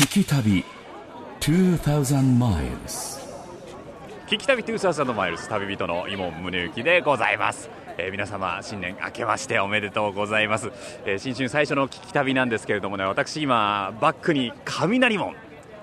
聞き旅2000 miles 聞き旅2000マイルス旅人の伊門宗行でございます、えー皆様新年明けましておめでとうございます、えー新春最初の聞き旅なんですけれどもね私今バックに雷門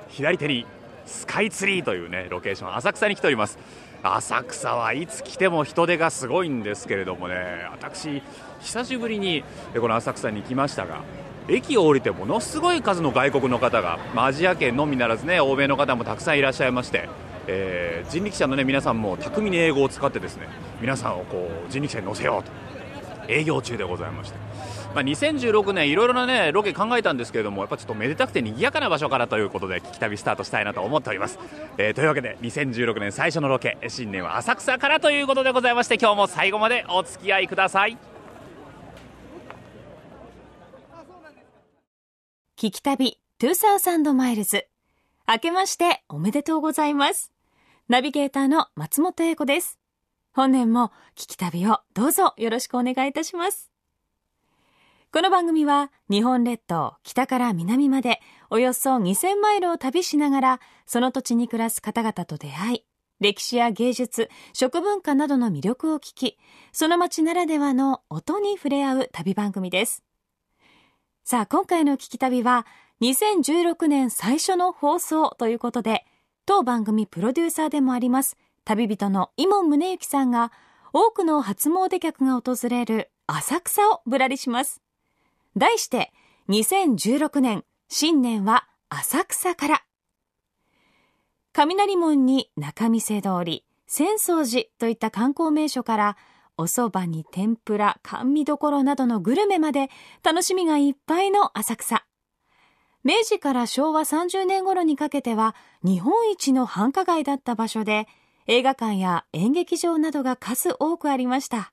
左手にスカイツリーというねロケーション浅草に来ております。浅草はいつ来ても人出がすごいんですけれどもね私久しぶりにえこの浅草に来ましたが駅を降りてものすごい数の外国の方が、まあアジア圏のみならずね欧米の方もたくさんいらっしゃいまして、えー人力車の、ね、皆さんも巧みに英語を使ってですね皆さんをこう人力車に乗せようと営業中でございまして、まあ、2016年いろいろな、ね、ロケ考えたんですけれどもやっぱちょっとめでたくて賑やかな場所からということで聞き旅スタートしたいなと思っております、えーというわけで2016年最初のロケ新年は浅草からということでございまして今日も最後までお付き合いください。聞き旅2000マイルズ。明けましておめでとうございます。ナビゲーターの松本英子です。本年も聞き旅をどうぞよろしくお願いいたします。この番組は日本列島北から南までおよそ2000マイルを旅しながらその土地に暮らす方々と出会い、歴史や芸術、食文化などの魅力を聞き、その街ならではの音に触れ合う旅番組です。さあ、今回の聞き旅は、2016年最初の放送ということで、当番組プロデューサーでもあります、旅人の伊門宗行さんが、多くの初詣客が訪れる浅草をぶらりします。題して、2016年、新年は浅草から。雷門に仲見世通り、浅草寺といった観光名所から、お蕎麦に天ぷら、甘味どころなどのグルメまで楽しみがいっぱいの浅草。明治から昭和30年頃にかけては日本一の繁華街だった場所で映画館や演劇場などが数多くありました。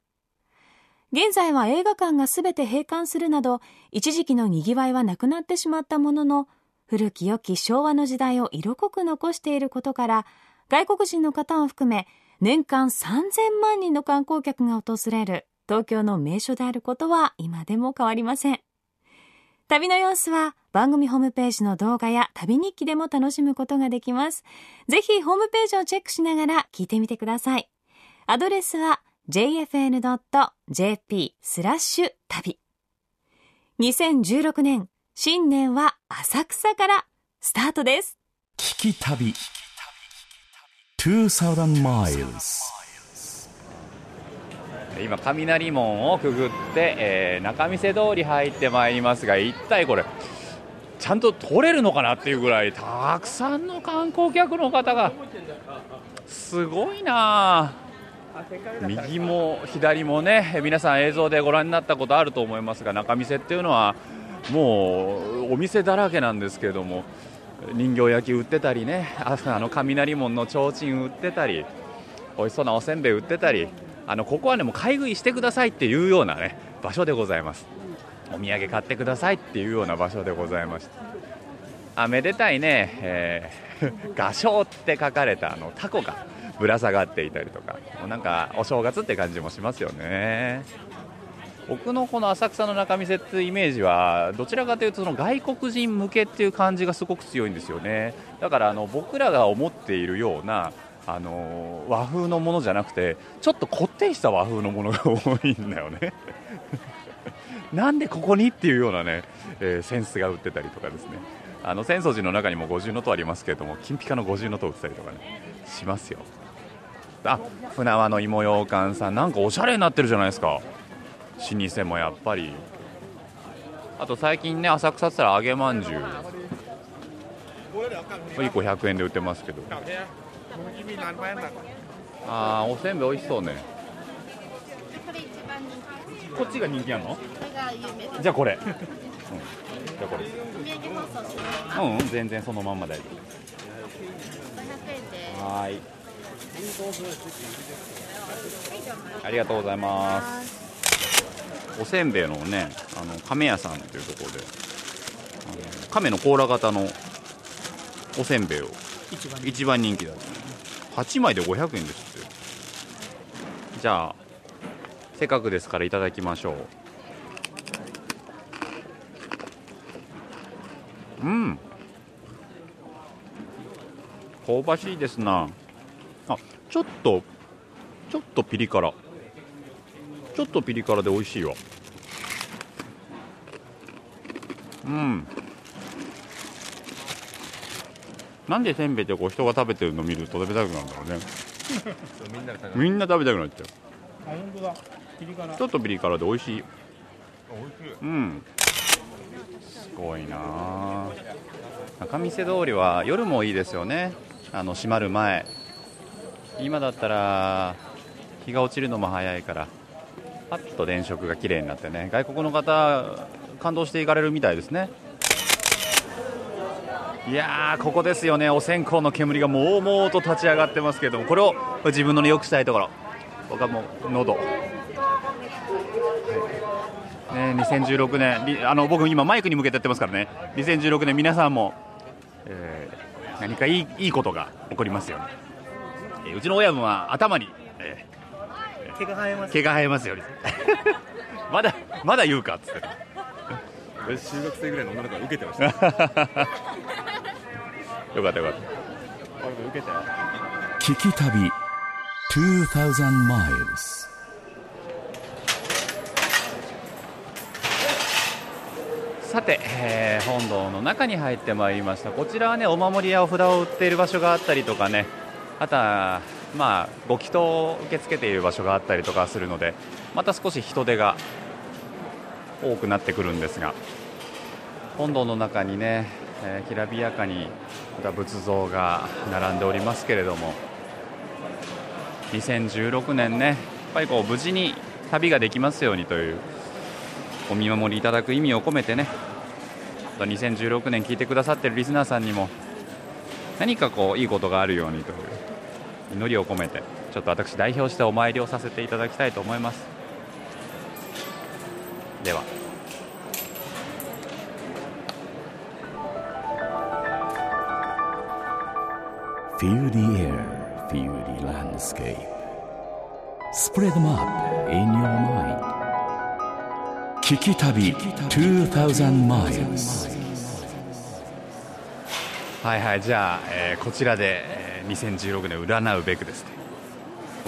現在は映画館がすべて閉館するなど一時期の賑わいはなくなってしまったものの古き良き昭和の時代を色濃く残していることから外国人の方を含め年間3000万人の観光客が訪れる東京の名所であることは今でも変わりません。旅の様子は番組ホームページの動画や旅日記でも楽しむことができます。ぜひホームページをチェックしながら聞いてみてください。アドレスは jfn.jp スラッシュ旅。2016年、新年は浅草からスタートです。聞き旅2000 miles. 今雷門をくぐって、えー仲見世通り入ってまいりますが一体これちゃんと通れるのかなっていうぐらいたくさんの観光客の方がすごいな右も左もね皆さん映像でご覧になったことあると思いますが仲見世っていうのはもうお店だらけなんですけれども人形焼き売ってたりね。あの雷門の提灯売ってたり美味しそうなおせんべい売ってたりあのここはねもう買い食いしてくださいっていうようなね場所でございます。お土産買ってくださいっていうような場所でございました。あめでたいね、えー、画商って書かれたあのタコがぶら下がっていたりとかもうなんかお正月って感じもしますよね。僕のこの浅草の仲見世っていうイメージはどちらかというとその外国人向けっていう感じがすごく強いんですよね。だからあの僕らが思っているようなあの和風のものじゃなくてちょっとこってりした和風のものが多いんだよね。なんでここにっていうようなね、えーセンスが売ってたりとかですね。あの浅草寺の中にも五重塔ありますけれども金ピカの五重塔売ってたりとかねしますよ。あ船輪の芋ようかんさんなんかおしゃれになってるじゃないですか。老舗もやっぱり。あと最近ね浅草って言ったら揚げまんじゅう。1個100円で売ってますけど。あーおせんべい美味しそうね。こっちが人気なの？じゃあこれ、うん、じゃあこれ。うんうん全然そのまんま大丈夫。はーい。ありがとうございますおせんべいのねあの亀屋さんというところで亀の甲羅型のおせんべいを一番人気。だった。8枚で500円ですって。じゃあせっかくですからいただきましょう。うん。香ばしいですな。あちょっとちょっとピリ辛ちょっとピリ辛で美味しいわ。うん。なんでせんべいってこう人が食べてるの見ると食べたくなるんだろうね。みんなで食べみんな食べたくなっちゃう。あ本当だ。ピリ辛。ちょっとピリ辛で美味しい美味しいうん。すごいな。あ仲見世通りは夜もいいですよね。あの閉まる前。今だったら日が落ちるのも早いからパッと電飾が綺麗になってね。外国の方感動していかれるみたいですね。いやーここですよね。お線香の煙がもうもうと立ち上がってますけれども。これを自分の良くしたいところ。僕はもう喉。ね、2016年あの僕今マイクに向けてやってますからね。2016年皆さんも、えー何かいいいいことが起こりますように、えーうちの親分は頭に、え毛が生えまー毛が生えますように まだまだ言うかっつって。俺中学生ぐらいの女の子が受けてました。よかったよかった。俺も受けたよ。聞き旅2000 miles. さて、えー本堂の中に入ってまいりました。こちらはねお守りやお札を売っている場所があったりとかね。あとはまあご祈祷を受け付けている場所があったりとかするのでまた少し人手が多くなってくるんですが本堂の中にね、えーきらびやかにまた仏像が並んでおりますけれども2016年ねやっぱりこう無事に旅ができますようにというお見守りいただく意味を込めてね2016年聞いてくださってるリスナーさんにも何かこういいことがあるようにという祈りを込めてちょっと私代表してお参りをさせていただきたいと思います。では「Feel the air, feel the landscape」「Spread イ」聞き旅2000 miles. はいはいじゃあ、え、こちらで、2016年占うべくですね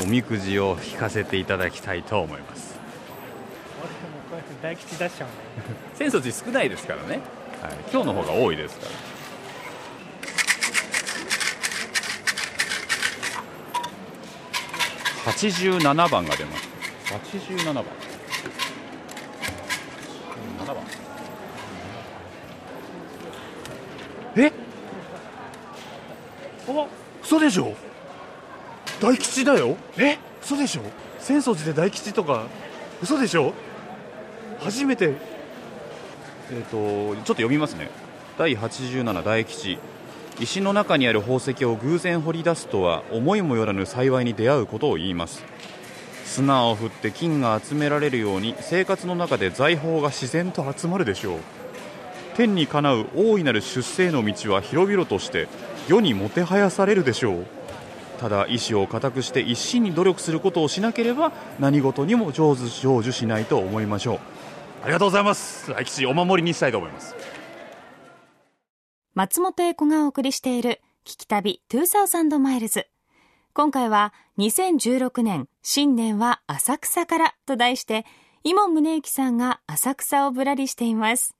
おみくじを引かせていただきたいと思います。俺もこうやって大吉出しちゃうんだよ浅草寺少ないですからね、はい、今日の方が多いですから。87番が出ます。87番。7番。え？あ嘘でしょ？大吉だよ。え？嘘でしょ？浅草寺で大吉とか？嘘でしょ？初めて。えー、とちょっと読みますね。第87大吉。石の中にある宝石を偶然掘り出すとは思いもよらぬ幸いに出会うことを言います。砂を振って金が集められるように生活の中で財宝が自然と集まるでしょう。天にかなう大いなる出世への道は広々として世にもてはやされるでしょうただ意志を固くして一心に努力することをしなければ何事にも上手成就しないと思いましょうありがとうございます大吉お守りにしたいと思います松本英子がお送りしている聞き旅2000マイルズ。今回は2016年新年は浅草からと題して、伊門宗行さんが浅草をぶらりしています。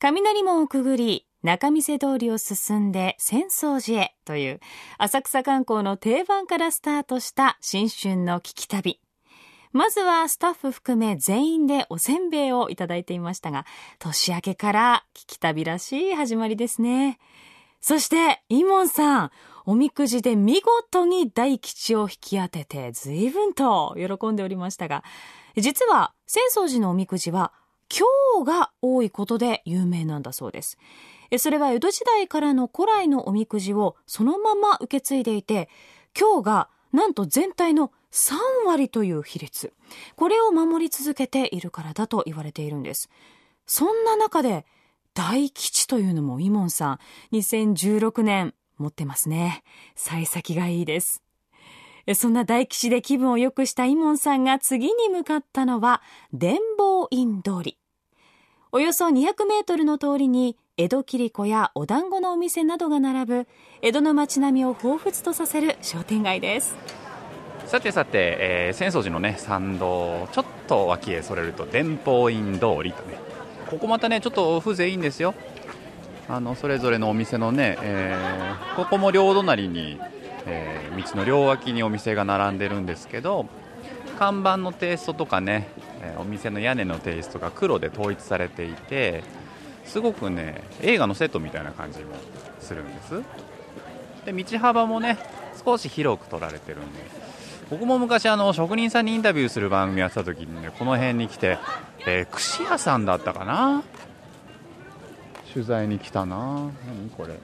雷門をくぐり、中見世通りを進んで浅草寺へという浅草観光の定番からスタートした新春の聞き旅。まずはスタッフ含め全員でおせんべいをいただいていましたが、年明けから聞き旅らしい始まりですね。そして、イモンさん、おみくじで見事に大吉を引き当てて随分と喜んでおりましたが、実は浅草寺のおみくじは今日が多いことで有名なんだそうです。それは江戸時代からの古来のおみくじをそのまま受け継いでいて、今日がなんと全体の3割という比率。これを守り続けているからだと言われているんです。そんな中で、大吉というのもイモンさん、2016年持ってますね。幸先がいいです。そんな大吉で気分を良くしたイモンさんが次に向かったのは、伝法院通り。およそ200メートルの通りに、江戸切子やお団子のお店などが並ぶ江戸の街並みを彷彿とさせる商店街です。さてさて、えー、浅草寺のね参道ちょっと脇へそれると伝法院通りとね。ここまたねちょっと風情いいんですよ。あのそれぞれのお店のね、えー、ここも両隣に、えー、道の両脇にお店が並んでるんですけど看板のテイストとかね、お店の屋根のテイストが黒で統一されていてすごくね映画のセットみたいな感じもするんです。で道幅もね少し広く取られてるんで。僕も昔あの職人さんにインタビューする番組やってた時にねこの辺に来て、えー、串屋さんだったかな？取材に来たな。何これ？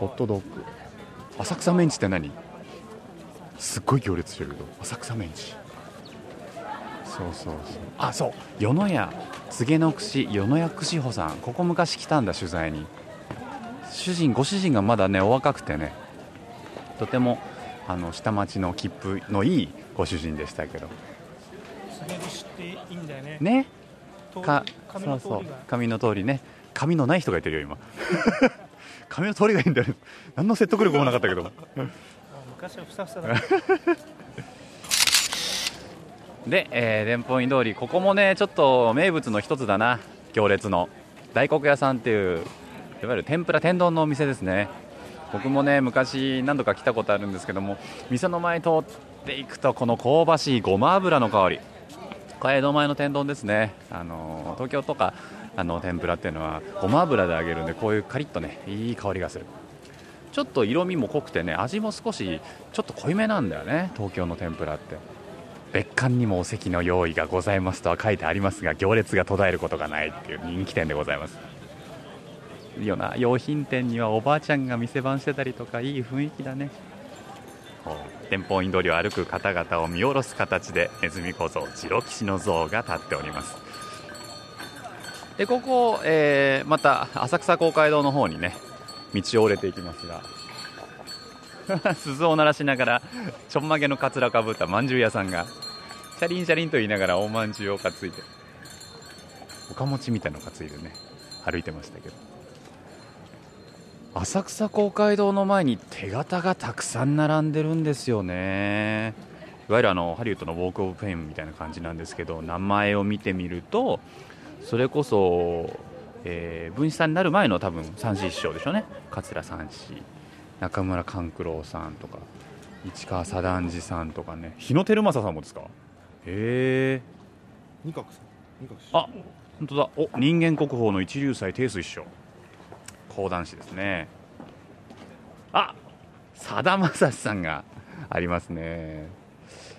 ホットドッグ。浅草メンチって何？すっごい行列してるけど浅草メンチ。そうそうそう。あそう。与野屋柘植の串与野屋串穂さん。ここ昔来たんだ取材に。主人ご主人がまだねお若くてね。とてもあの下町の切符のいいご主人でしたけど。っていいんだよね。ね。かそうそう。紙の通りね。紙のない人がいてるよ今。紙の通りがいいんだよね。何の説得力もなかったけど。昔はふさふさだで、えー、伝法院通りここもねちょっと名物の一つだな。行列の。大黒屋さんっていういわゆる天ぷら天丼のお店ですね。僕もね昔何度か来たことあるんですけども店の前通っていくとこの香ばしいごま油の香り。これ江戸前の天丼ですね。あの東京とかあの天ぷらっていうのはごま油で揚げるんでこういうカリッとねいい香りがする。ちょっと色味も濃くてね味も少しちょっと濃いめなんだよね東京の天ぷらって。別館にもお席の用意がございますとは書いてありますが行列が途絶えることがないっていう人気店でございます。いいよな用品店にはおばあちゃんが店番してたりとかいい雰囲気だね。天保院通りを歩く方々を見下ろす形でネズミ小僧次郎騎士の像が立っております。でここ、えー、また浅草公会堂の方にね道を折れていきますが 鈴を鳴らしながらちょんまげのかつらかぶったまんじゅう屋さんがシャリンシャリンと言いながらおまんじゅうを担いで。おかもちみたいの担いでね歩いてましたけど。浅草公会堂の前に手形がたくさん並んでるんですよね。いわゆるあのハリウッドのウォーク・オブ・フェイムみたいな感じなんですけど名前を見てみるとそれこそ、えー、文枝さんになる前の多分三子師匠でしょうね。桂三子中村勘九郎さんとか市川左團次さんとかね。日野照正さんもですか？へえ二角さん二角あ本当だ。お人間国宝の一流祭定水師匠。講談師ですね。あさだまさしさんがありますね。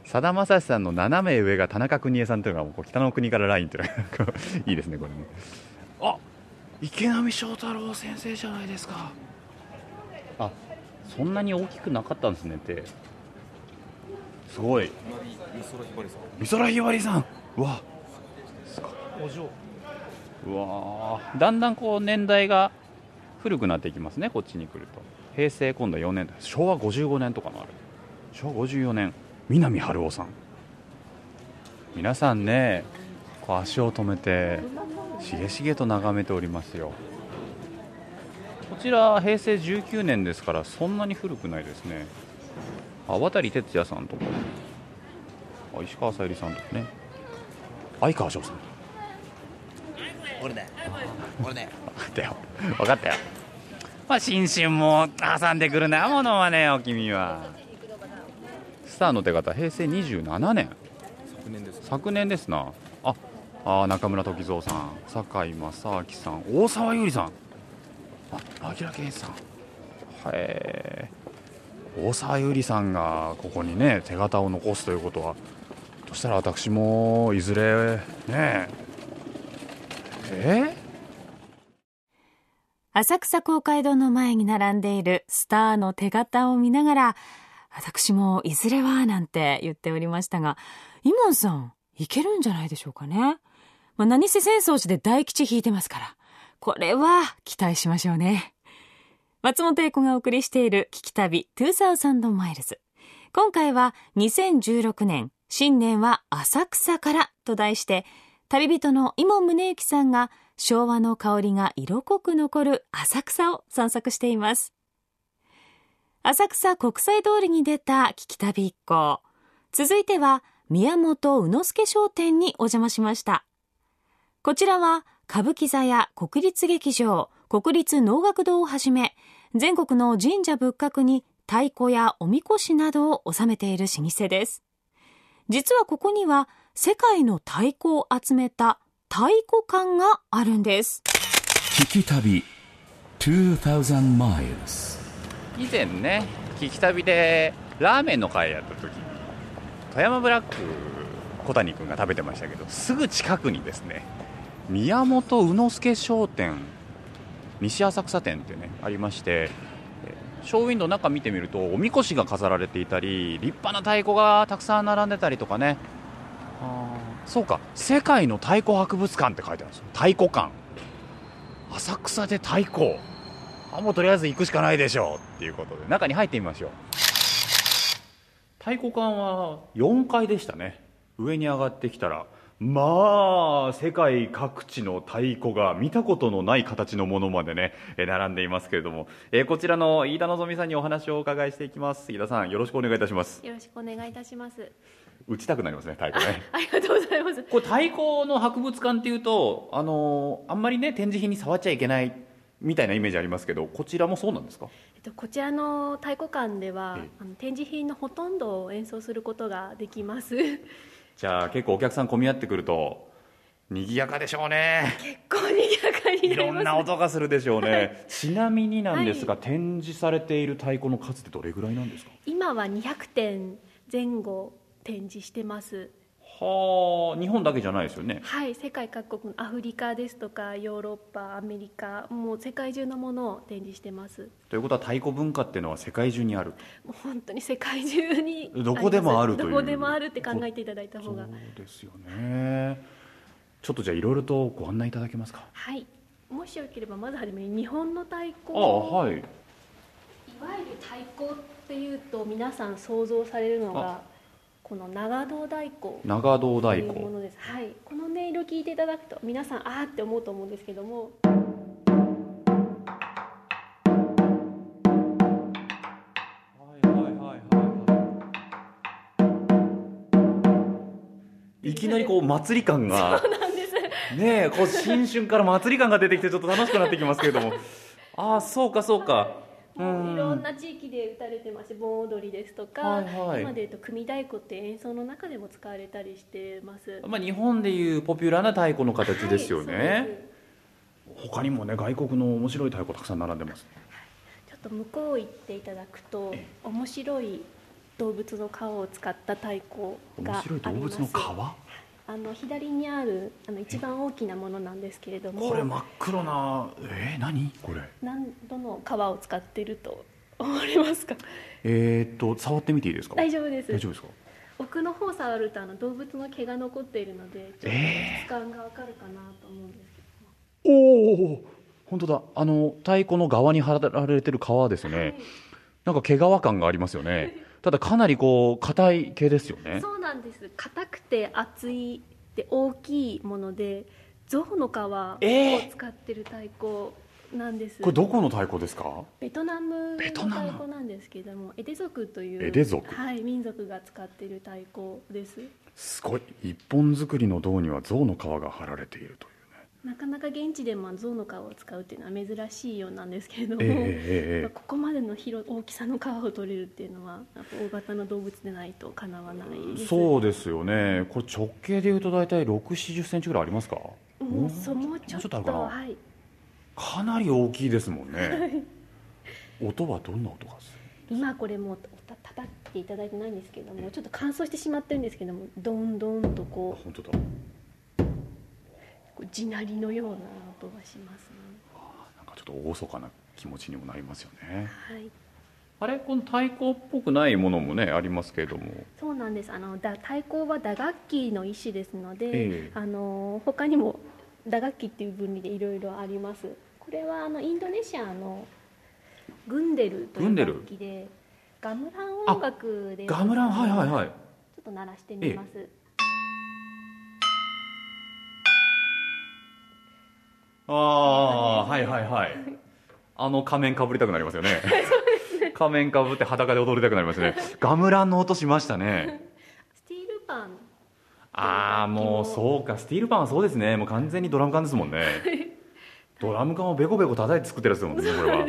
さだまさしさんの斜め上が田中邦衛さんというのがもう北の国からラインというのがいいですねこれね。あ池波正太郎先生じゃないですか。あそんなに大きくなかったんですねってすごい。美空ひばりさん。美空ひばりさん。うわ。うわだんだんこう年代が古くなっていきますね。こっちに来ると。平成今度は4年昭和55年とかのある。昭和54年。南春夫さん。皆さんねこう足を止めてしげしげと眺めておりますよ。こちら平成19年ですからそんなに古くないですね。あ渡哲也さんとか。あ石川さゆりさんとかね。相川翔さん。俺だよ。俺だよ。分かったよ。分かったよ。まあ新春も挟んでくるな。ものはねお君は。スターの手形平成27年。昨年です昨年ですな。ああ中村時蔵さん。堺正明さん。大沢優里さん。あ明健さん。へえ大沢優里さんがここにね手形を残すということはそしたら私もいずれねえ？え浅草公会堂の前に並んでいるスターの手形を見ながら私もいずれはなんて言っておりましたがイモンさんいけるんじゃないでしょうかね、まあ、何せ浅草寺で大吉引いてますからこれは期待しましょうね。松本英子がお送りしている聞き旅2000マイルズ。今回は2016年新年は浅草からと題して旅人の伊門宗行さんが昭和の香りが色濃く残る浅草を散策しています。浅草国際通りに出た聞き旅一行。続いては宮本宇之助商店にお邪魔しました。こちらは歌舞伎座や国立劇場国立能楽堂をはじめ全国の神社仏閣に太鼓やおみこしなどを収めている老舗です。実はここには世界の太鼓を集めた太鼓館があるんです。聞き旅2000 miles 以前ね聞き旅でラーメンの会やった時に富山ブラック小谷君が食べてましたけどすぐ近くにですね宮本宇之助商店西浅草店ってねありましてショーウィンドウ中見てみるとおみこしが飾られていたり立派な太鼓がたくさん並んでたりとかね。あそうか世界の太鼓博物館って書いてあるんですよ。太鼓館。浅草で太鼓。あもうとりあえず行くしかないでしょうっていうことで中に入ってみましょう。太鼓館は4階でしたね。上に上がってきたらまあ世界各地の太鼓が見たことのない形のものまでねえー並んでいますけれども、えーこちらの飯田望さんにお話をお伺いしていきます飯田さんよろしくお願いいたしますよろしくお願いいたします。打ちたくなりますね太鼓ねありがとうございます。これ太鼓の博物館っていうとあのーあんまりね展示品に触っちゃいけないみたいなイメージありますけどこちらもそうなんですか？えっとこちらの太鼓館では展示品のほとんどを演奏することができます。じゃあ結構お客さん混み合ってくると賑やかでしょうね。結構賑やかにいろなります。んな音がするでしょうね、ちなみになんですが、展示されている太鼓の数ってどれぐらいなんですか？今は200点前後展示してます。はあ日本だけじゃないですよね。はい、世界各国のアフリカですとかヨーロッパ、アメリカ、もう世界中のものを展示してます。ということは太鼓文化っていうのは世界中にある？もう本当に世界中にどこでもあるという。どこでもあるって考えていただいたそう方が。ですよね。ちょっとじゃあいろいろとご案内いただけますか？はい。もしよければまずはじめに日本の太鼓。ああはい。いわゆる太鼓っていうと皆さん想像されるのがこの長堂太鼓長堂と太鼓ものです、はい、この音色聞いていただくと皆さんあーって思うと思うんですけども。いきなりこう祭り感が。ねえこう新春から祭り感が出てきてちょっと楽しくなってきますけれども。ああそうかそうかもういろんな地域で歌われてまして盆踊りですとか、はいはい。今でいうと組太鼓って演奏の中でも使われたりしてます。まあ、日本でいうポピュラーな太鼓の形ですよね、はい他にもね外国の面白い太鼓たくさん並んでます。ちょっと向こう行っていただくと面白い動物の皮を使った太鼓があります。面白い動物の皮？あの左にあるあの一番大きなものなんですけれどもこれ真っ黒なえー、何？これ。何度の皮を使ってると思われますか？えー、っと触ってみていいですか？大丈夫です。大丈夫ですか？奥の方触るとあの動物の毛が残っているのでちょっと質感がわかるかなと思うんですけおお本当だ。あの太鼓の側に貼られてる皮ですね、ども、なんか毛皮感がありますよねただかなりこう硬い毛ですよね。そうなんです。硬くて厚いで大きいもので象の皮をえー。使ってる太鼓なんです、これどこの太鼓ですか？ベトナムのベトナム。太鼓なんですけれどもエデ族というエデ族。はい、民族が使っている太鼓です。すごい。一本作りの銅には象の皮が貼られているという。ねなかなか現地でも象の皮を使うっていうのは珍しいようなんですけれども、ええええええ。ここまでの広大きさの皮を取れるっていうのは大型の動物でないとかなわないですそうですよね。これ直径でいうと大体6 4 0センチぐらいありますか？もうそもうちょっとはい。かなり大きいですもんね。音はどんな音がする？今これもうた叩いていただいてないんですけどもちょっと乾燥してしまってるんですけどもどんどんとあこ本当だ地鳴りのような音がしますね。なんかちょっと厳かな気持ちにもなりますよね。はい。あれこの太鼓っぽくないものもねありますけれども。そうなんです。あのだ太鼓は打楽器の一種ですので、ええ。あの他にも打楽器っていう分類でいろいろあります。これはあのインドネシアのグンデルという楽器でガムラン音楽でガムランはいはいはい。ちょっと鳴らしてみます、ああはいはいはい。あの仮面かぶりたくなりますよね。仮面かぶって裸で踊りたくなりますね。ガムランの音しましたね。スティールパン。ああもうそうか。スティールパンはそうですね。もう完全にドラム缶ですもんね。ドラム缶をベコベコ叩いて作ってるやつですもんねこれは。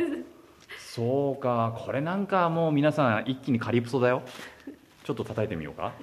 そうか。これなんかもう皆さん一気にカリプソだよ。ちょっと叩いてみようか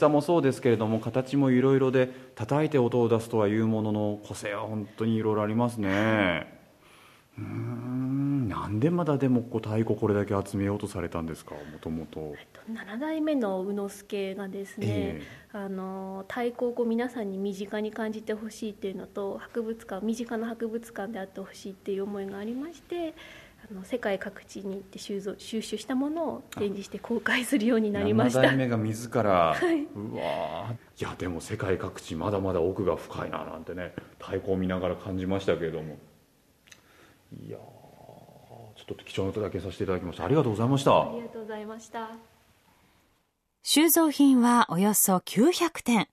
さもそうですけれども形もいろいろで叩いて音を出すとはいうものの個性は本当にいろいろありますね。うーんなんでまだでもこう太鼓これだけ集めようとされたんですか？もともと。7代目の宇之助がですね、えあの太鼓をこう皆さんに身近に感じてほしいっていうのと博物館身近な博物館であってほしいっていう思いがありましてあの世界各地に行って収蔵収集したものを展示して公開するようになりました。7代目が自ら、うわー。いやでも世界各地まだまだ奥が深いななんてね太鼓を見ながら感じましたけれども。いやーちょっと貴重な音だけさせていただきました。ありがとうございました。ありがとうございました。収蔵品はおよそ900点。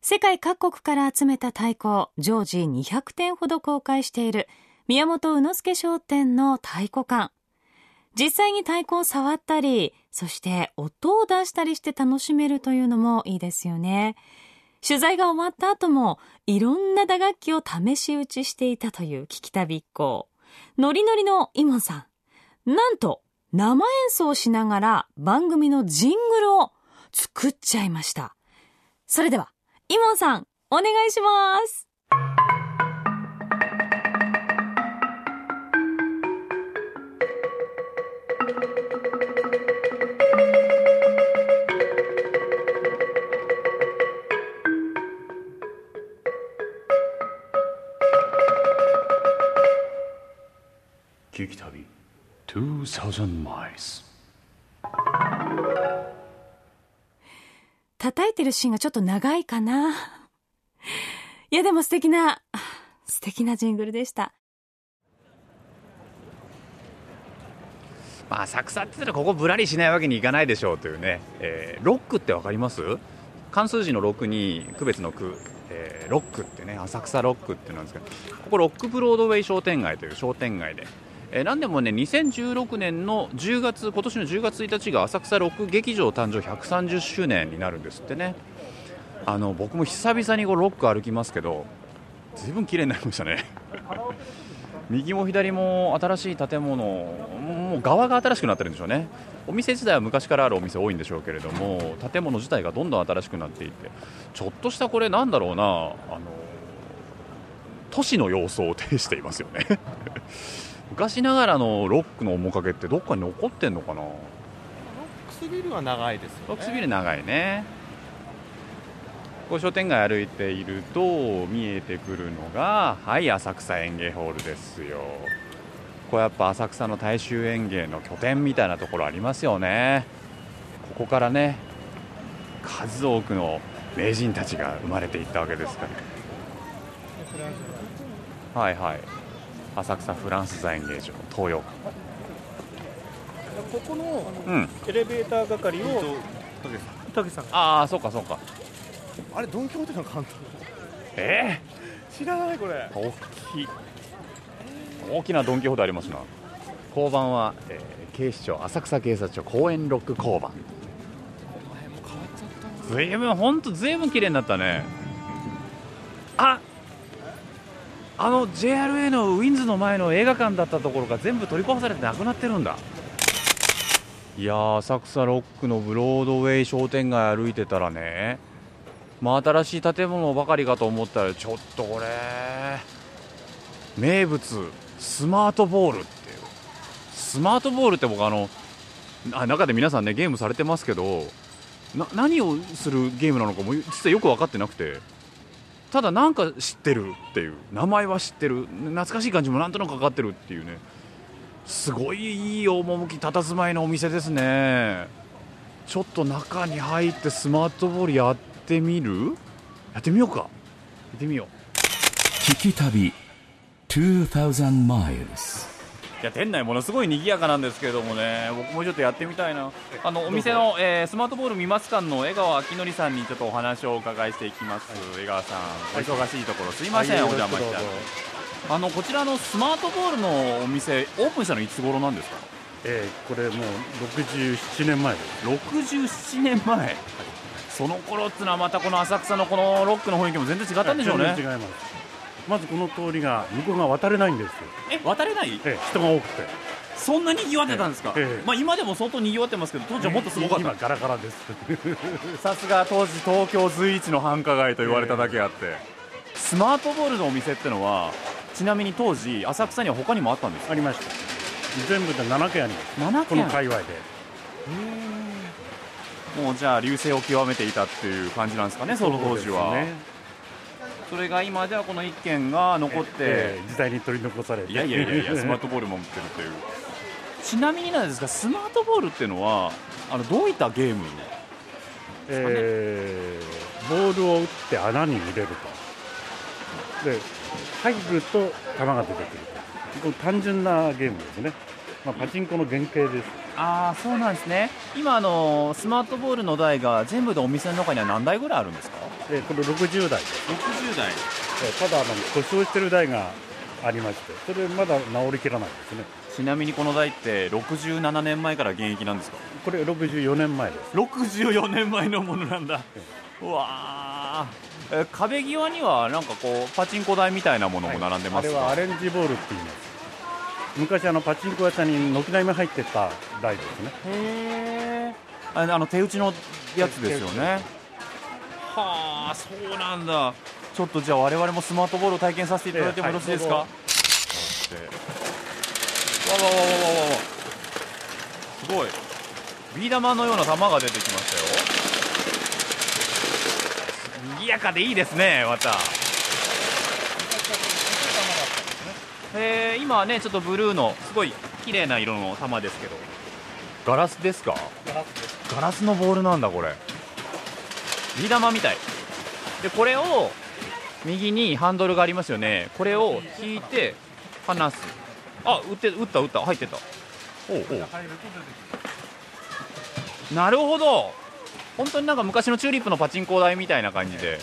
世界各国から集めた太鼓を常時200点ほど公開している宮本宇之助商店の太鼓館。実際に太鼓を触ったり、そして音を出したりして楽しめるというのもいいですよね。取材が終わった後も、いろんな打楽器を試し打ちしていたという聞き旅一行。ノリノリのイモンさん。なんと、生演奏しながら番組のジングルを作っちゃいました。それでは、イモンさん、お願いします。2000 miles. 叩いてるシーンがちょっと長いかな。いやでも素敵な、素敵なジングルでした。まあ浅草って言ったらここぶらりしないわけにいかないでしょうというね、えーロックってわかります？漢数字の6に区別の区、えーロックってね。浅草ロックっていうのなんですけどここロックブロードウェイ商店街という商店街で、えーなんでもね2016年の10月今年の10月1日が浅草ロック劇場誕生130周年になるんですってね。あの僕も久々にこうロック歩きますけどずいぶん綺麗になりましたね。右も左も新しい建物もう側が新しくなってるんでしょうね。お店自体は昔からあるお店多いんでしょうけれども建物自体がどんどん新しくなっていってちょっとしたこれなんだろうなあの都市の様相を呈していますよね。昔ながらのロックの面影ってどっかに残ってんのかな？クスビルは長いですよね。ロックスビル長いね。こう商店街歩いていると見えてくるのがはい浅草園芸ホールですよ。これやっぱ浅草の大衆園芸の拠点みたいなところありますよね。ここからね数多くの名人たちが生まれていったわけですから。はいはい浅草フランス座演芸場東洋ここのうん。エレベーター係をたけさん。がああそうかそうか。あれドン・キホーテの監督？え？知らないこれ。え大きい。大きなドン・キホーテありますな。交番は、えー警視庁浅草警察庁公園ロック交番。ずいぶん本当ずいぶん綺麗になったね。ああの JRA のウィンズの前の映画館だったところが全部取り壊されてなくなってるんだ。いや浅草ロックのブロードウェイ商店街歩いてたらねまあ、新しい建物ばかりかと思ったらちょっとこれ名物スマートボールっていう。スマートボールって僕あのあ中で皆さんねゲームされてますけど何をするゲームなのかも実はよく分かってなくて。ただなんか知ってるっていう名前は知ってる。懐かしい感じもなんとなくかかってるっていうね。すごいいい趣佇まいのお店ですね。ちょっと中に入ってスマートボールやってみる？やってみようか。やってみよう。聞き旅2000 miles. いや店内ものすごい賑やかなんですけれどもね。僕もちょっとやってみたいな。あのお店の、えースマートボール見ます館の江川明則さんにちょっとお話をお伺いしていきます、江川さんお忙しいところ。すいません、お邪魔しちゃって。あのこちらのスマートボールのお店オープンしたのいつ頃なんですか？えー、これもう67年前です。67年前。その頃ってのはまたこの浅草のこのロックの雰囲気も全然違ったんでしょうね。違いますまずこの通りが向こうが渡れないんですよ、え渡れない？えー人が多くて。そんなに賑わってたんですか、ええ。まあ今でも相当賑わってますけど当時はもっとすごかった。今ガラガラです。さすが当時東京随一の繁華街と言われただけあって、スマートボールのお店ってのはちなみに当時浅草には他にもあったんですか？ありました。全部で7軒あります。7この軒界隈で。もうじゃあ流星を極めていたっていう感じなんですかねその当時は。そうですねそれが今じゃあこの1軒が残って、えー時代に取り残されて。いやいやいやいや スマートボールも持ってるという。ちなみになんですがスマートボールっていうのはあのどういったゲームえーボールを打って穴に入れると。で入ると球が出てくると。こう単純なゲームですね、まあ、パチンコの原型です。ああそうなんですね。今あのスマートボールの台が全部でお店の中には何台ぐらいあるんですか？えーこれ60台です60台えーただあの故障してる台がありましてそれまだ治りきらないですね。ちなみにこの台って67年前から現役なんですか？これ64年前です。64年前のものなんだ。うわー。え壁際にはなんかこうパチンコ台みたいなものも並んであますか、れはアレンジボールって言います。昔あのパチンコ屋さんに軒並み入ってた台ですね。へえあのあの手打ちのやつですよねはあそうなんだ。ちょっとじゃあ我々もスマートボールを体験させていただいてもよろしいですか、はい。わわわわわわわすごい。ビー玉のような球が出てきましたよ。賑やかでいいですねまた。えー、今はねちょっとブルーのすごい綺麗な色の球ですけど。ガラスですか？ガラスのボールなんだこれビー玉みたい。でこれを右にハンドルがありますよね。これを引いて離す。あ打って打った打った。入ってた。おうおう。なるほど。本当になんか昔のチューリップのパチンコ台みたいな感じで。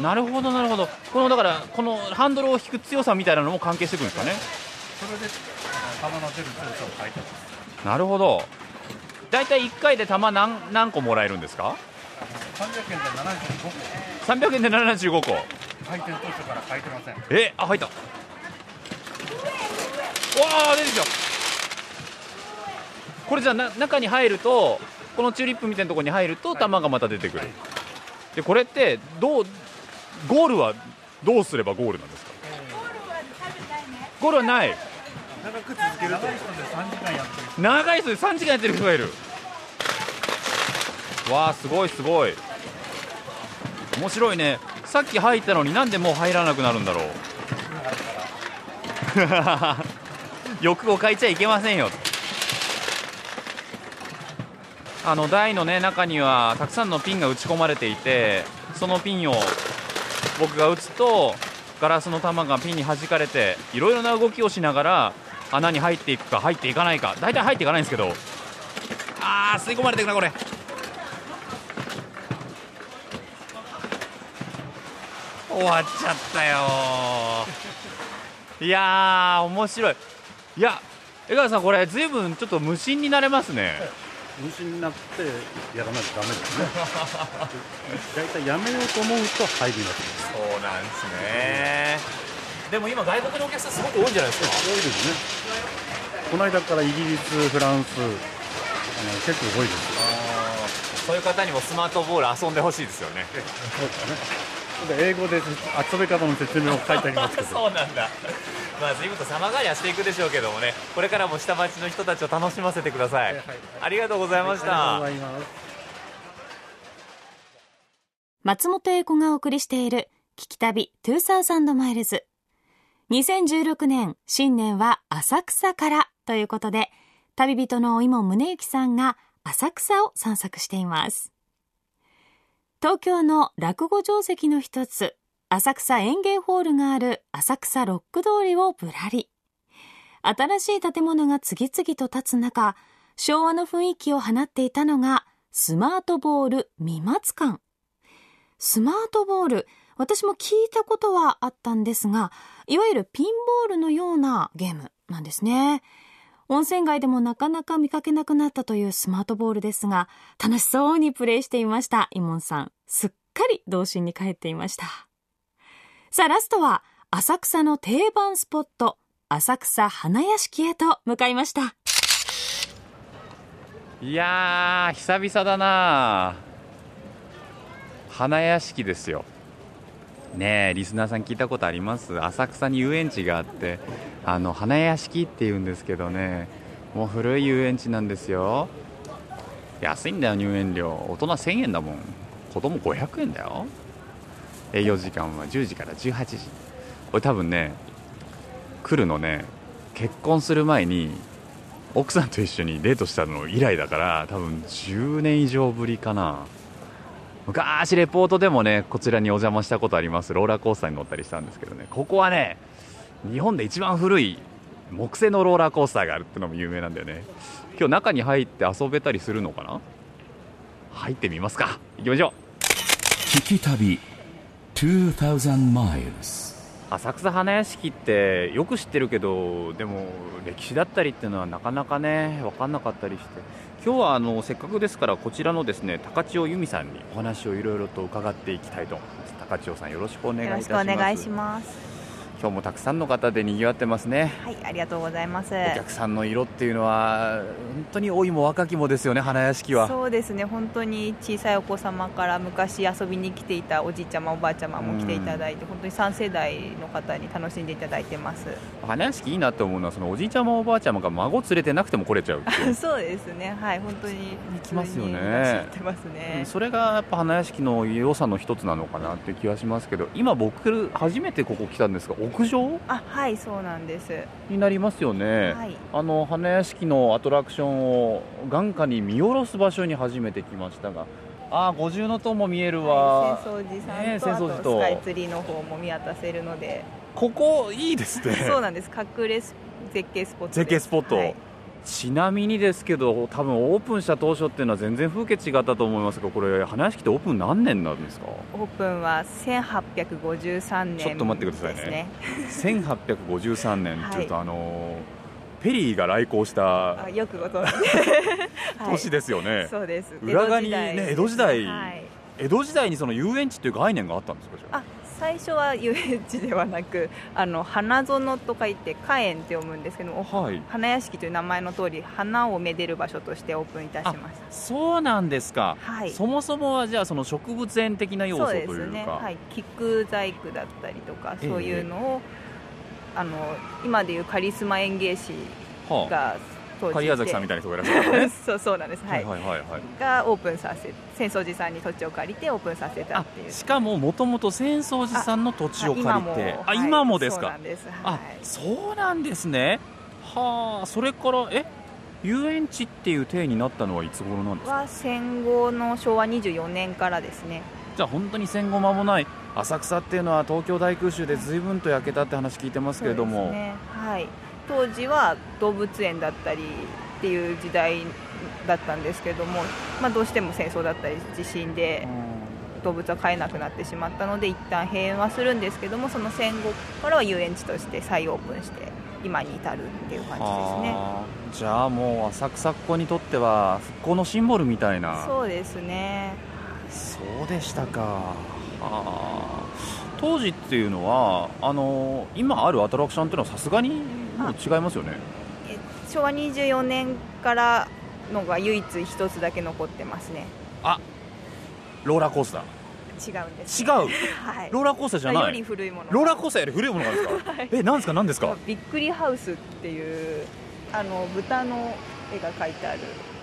なるほどなるほど。このだからこのハンドルを引く強さみたいなのも関係してくるんですかね。それで球の出る強さを書いてます。なるほど。大体1回で玉何何個もらえるんですか？300円で75個。300円で75個。開店当初から書いてません。えあ入った。わあ出てきた。これじゃあな中に入るとこのチューリップみたいなところに入ると玉がまた出てくる、でこれってどうゴールはどうすればゴールなんですか？ゴールはない。長く続けると長い人で3時間やってる。長い人で3時間やってる人がいる。わあすごいすごい面白いね。さっき入ったのになんでもう入らなくなるんだろう。欲を変えちゃいけませんよ。あの台の、ね、中にはたくさんのピンが打ち込まれていてそのピンを僕が打つとガラスの球がピンに弾かれていろいろな動きをしながら穴に入っていくか入っていかないか。大体入っていかないんですけど。あー吸い込まれていくなこれ。終わっちゃったよ。いやー面白い。いや江川さんこれずいぶんちょっと無心になれますね。無心になってやらないとダメですね。大体やめようと思うと入ります。そうなんですね。でも今外国のお客さんすごく多いんじゃないですか。多いですね。この間からイギリスフランスあの結構多いです。そういう方にもスマートボール遊んでほしいですよね英語で遊び方の説明を書いてありますけど。そうなんだ。まあ随分と様変わりはしていくでしょうけどもね。これからも下町の人たちを楽しませてください、ありがとうございました、ありがとうございます。松本英子がお送りしている聞き旅2000マイルズ。2016年新年は浅草からということで旅人の今宗行さんが浅草を散策しています東京の落語定石の一つ浅草園芸ホールがある浅草ロック通りをぶらり。新しい建物が次々と建つ中昭和の雰囲気を放っていたのがスマートボール未松館。スマートボール私も聞いたことはあったんですがいわゆるピンボールのようなゲームなんですね。温泉街でもなかなか見かけなくなったというスマートボールですが、楽しそうにプレイしていました、イモンさん。すっかり童心に帰っていました。さあ、ラストは、浅草の定番スポット、浅草花屋敷へと向かいました。いやー、久々だな花屋敷ですよ。ねえリスナーさん聞いたことあります？浅草に遊園地があってあの花屋敷っていうんですけどねもう古い遊園地なんですよ。安いんだよ入園料。大人1000円だもん。子供500円だよ。営業時間は10時から18時。これ多分ね来るのね結婚する前に奥さんと一緒にデートしたの以来だから多分10年以上ぶりかな。昔レポートでもねこちらにお邪魔したことあります。ローラーコースターに乗ったりしたんですけどね。ここはね日本で一番古い木製のローラーコースターがあるってのも有名なんだよね。今日中に入って遊べたりするのかな？入ってみますか。行きましょう。聞き旅2000 miles. 浅草花屋敷ってよく知ってるけどでも歴史だったりっていうのはなかなかね分かんなかったりして今日はあのせっかくですからこちらのですね高千代由美さんにお話をいろいろと伺っていきたいと思います。高千代さんよろしくお願いいたします。今日もたくさんの方で賑わってますね。はいありがとうございます。お客さんの色っていうのは本当に老いも若きもですよね花屋敷は。そうですね。本当に小さいお子様から昔遊びに来ていたおじいちゃまおばあちゃまも来ていただいて、本当に3世代の方に楽しんでいただいてます。花屋敷いいなって思うのはそのおじいちゃまおばあちゃまが孫連れてなくても来れちゃうそうですね。はい。本当に来ますよね。ってますねそれがやっぱ花屋敷の良さの一つなのかなって気はしますけど今僕初めてここ来たんですが屋上？あはいそうなんです。になりますよね、はい、あの花屋敷のアトラクションを眼下に見下ろす場所に初めて来ましたが。あ五重塔も見えるわ、はい、浅草寺さんと,、ね、と。スカイツリーの方も見渡せるので。ここいいですね。そうなんです。隠れ絶景スポット絶景スポット、はいちなみにですけど、多分オープンした当初っていうのは全然風景違ったと思いますが、これ、花屋敷ってオープン何年なんですか？オープンは1853年、ね、ちょっと待ってくださいね、1853年っていうと、はい、あのペリーが来航したよくご存知年ですよね、そうです。裏側にね江戸時代、はい、江戸時代にその遊園地っていう概念があったんですかじゃあ最初は遊園地ではなく あの花園と書いて花園って読むんですけども、はい、花屋敷という名前の通り花をめでる場所としてオープンいたしましたそうなんですか、はい、そもそもはじゃあその植物園的な要素というか。そうですね、はい、菊細工だったりとかそういうのを、えー、あの今でいうカリスマ園芸士が、狩矢崎さんみたいな人がいらっしゃる、ね、そうそうなんです。はい、はいはいはい、がオープンさせ浅草寺さんに土地を借りてオープンさせたっていう。しかももともと浅草寺さんの土地を借りて。あ今もですか？そうなんです、はい、あそうなんですね。はあそれからえ？遊園地っていう体になったのはいつ頃なんですか？は戦後の昭和24年からですね。じゃあ本当に戦後間もない浅草っていうのは東京大空襲で随分と焼けたって話聞いてますけれども、ね、はい当時は動物園だったりっていう時代だったんですけども、まあ、どうしても戦争だったり地震で動物は飼えなくなってしまったので一旦閉園はするんですけどもその戦後からは遊園地として再オープンして今に至るっていう感じですね。じゃあもう浅草っ子にとっては復興のシンボルみたいな。そうですね。そうでしたか。当時っていうのはあの今あるアトラクションっていうのはさすがにもう違いますよね。昭和24年からのが唯一一つだけ残ってますね。あローラーコースター。違うんです、違う、はい、ローラーコースターじゃない。より古いもの。ローラーコースターより古いものなんですか、はい。えなんですか？なんですか？びっくりハウスっていうあの豚の絵が描いてある。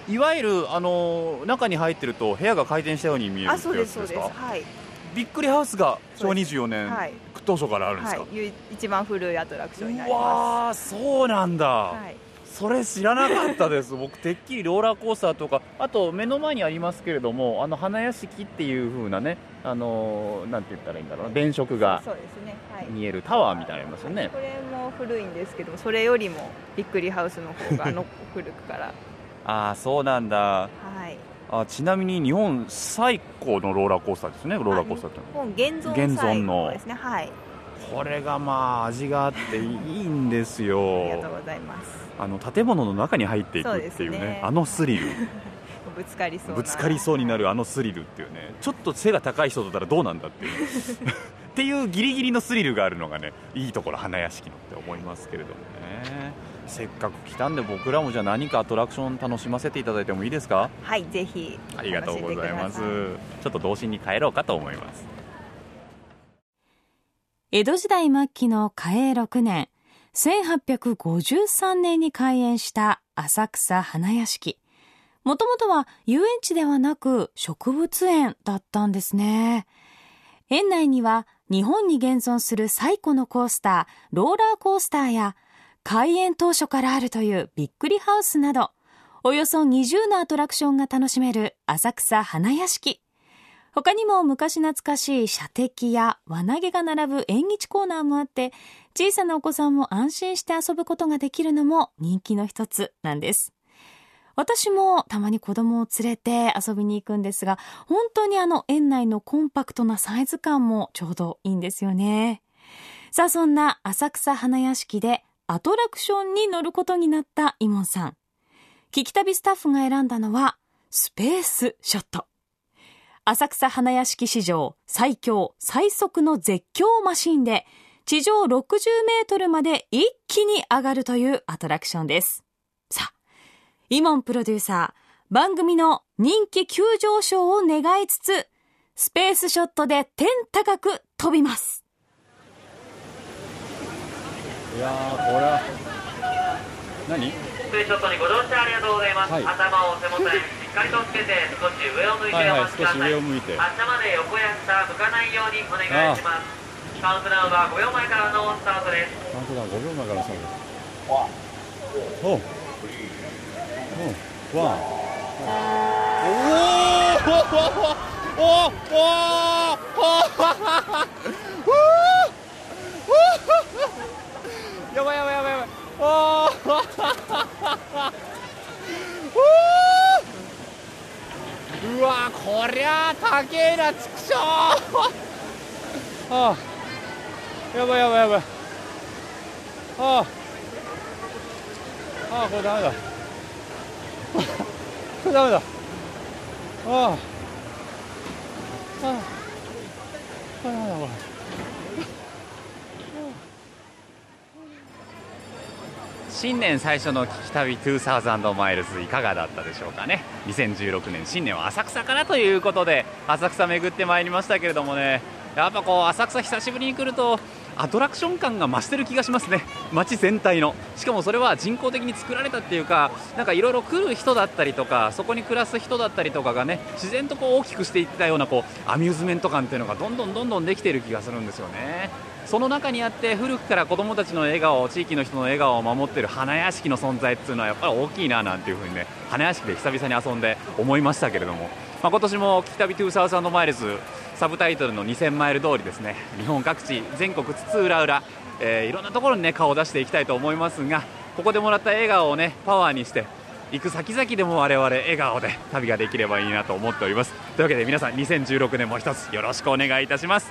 いわゆるあの中に入ってると部屋が回転したように見えるあそうですそうです。かはいびっくりハウスが昭和そうです24年、はい。当初からあるんですか、はい、ゆ一番古いアトラクションになりうまわーそうなんだ、す、はい、それ知らなかったです。僕てっきりローラーコースターとかあと目の前にありますけれどもあの花屋敷っていう風なねあのーなんて言ったらいいんだろうな電飾が見えるタワーみたいなのありますよね。これも古いんですけどそれよりもびっくりハウスの方がの 古くから。ああそうなんだ。はいあちなみに日本最高のローラーコースターですね。ローラーコースターって現存の後ですね。はい。これがまあ味があっていいんですよ。ありがとうございます。あの建物の中に入っていくっていうねね。あのスリル。ぶつかりそうな。ぶつかりそうになるあのスリルっていうねちょっと背が高い人だったらどうなんだっていう。っていうギリギリのスリルがあるのがねいいところ花屋敷のって思いますけれどもねせっかく来たんで僕らもじゃあ何かアトラクション楽しませていただいてもいいですか？はいぜひ。ありがとうございます。ちょっと童心に帰ろうかと思います。江戸時代末期の嘉永6年、1853年に開園した浅草花屋敷。もともとは遊園地ではなく植物園だったんですね。園内には日本に現存する最古のコースター、ローラーコースターや開園当初からあるというびっくりハウスなど、およそ20のアトラクションが楽しめる浅草花屋敷。他にも昔懐かしい射的や輪投げが並ぶ縁日コーナーもあって、小さなお子さんも安心して遊ぶことができるのも人気の一つなんです。私もたまに子供を連れて遊びに行くんですが、本当にあの園内のコンパクトなサイズ感もちょうどいいんですよね。さあそんな浅草花屋敷でアトラクションに乗ることになったイモンさん。聞き旅スタッフが選んだのはスペースショット。浅草花屋敷史上最強最速の絶叫マシンで地上60メートルまで一気に上がるというアトラクションです。さあ、イモンプロデューサー、番組の人気急上昇を願いつつ、スペースショットで天高く飛びます。いやーこれは。何？スペースショットにご乗車ありがとうございます、はい。頭をお手元にしっかりとつけて少し上を向いてはいはいお待ちください、少し上を向いて。頭で横や下向かないようにお願いします。カウントダウンは5秒前からのスタートです。カウントダウン5秒前からスタートです。おう。おう。ワンおおおおおおおやばいやばいやばい。やばいおおうわこりゃあ高えなちくしょうああやばいやばいやばい。ああああこれダメだ。これダメだ。ああああこれダメだこれ。新年最初の聞き旅2000マイルズいかがだったでしょうかね。2016年新年は浅草からということで浅草巡ってまいりましたけれどもね。やっぱこう浅草久しぶりに来るとアトラクション感が増してる気がしますね。街全体の。しかもそれは人工的に作られたっていうかなんかいろいろ来る人だったりとかそこに暮らす人だったりとかがね自然とこう大きくしていったようなこうアミューズメント感っていうのがどんどんどんどんできている気がするんですよね。その中にあって古くから子どもたちの笑顔地域の人の笑顔を守っている花屋敷の存在っていうのはやっぱり大きいななんていうふうにね花屋敷で久々に遊んで思いましたけれども、まあ、今年も「聞き旅2000マイルズ」サブタイトルの2000マイル通りですね日本各地全国津々浦々、えーいろんなところにね顔を出していきたいと思いますがここでもらった笑顔をねパワーにして行く先々でも我々笑顔で旅ができればいいなと思っております。というわけで皆さん2016年も一つよろしくお願いいたします。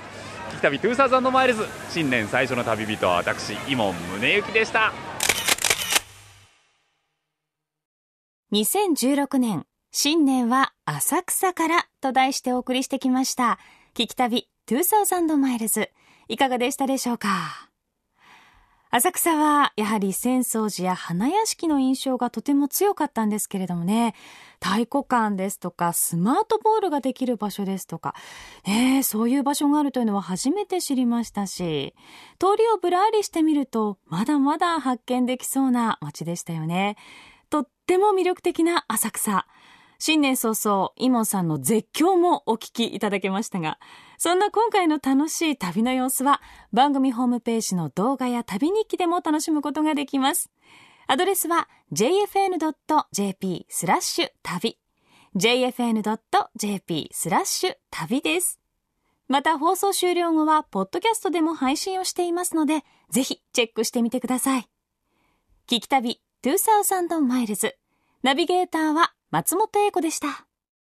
き旅2000マイルズ新年最初の旅人は私伊門宗行でした2016年、新年は浅草からと題してお送りしてきました。聞き旅2000マイルズ。いかがでしたでしょうか？浅草はやはり浅草寺や花屋敷の印象がとても強かったんですけれどもね、太鼓館ですとか、スマートボールができる場所ですとか、えー、そういう場所があるというのは初めて知りましたし、通りをぶらりしてみると、まだまだ発見できそうな街でしたよね。とっても魅力的な浅草。新年早々、イモンさんの絶叫もお聞きいただけましたが、そんな今回の楽しい旅の様子は、番組ホームページの動画や旅日記でも楽しむことができます。アドレスは jfn.jp スラッシュ旅。jfn.jp スラッシュ旅です。また放送終了後は、ポッドキャストでも配信をしていますので、ぜひチェックしてみてください。聞き旅2000マイルズ。ナビゲーターは松本英子でした。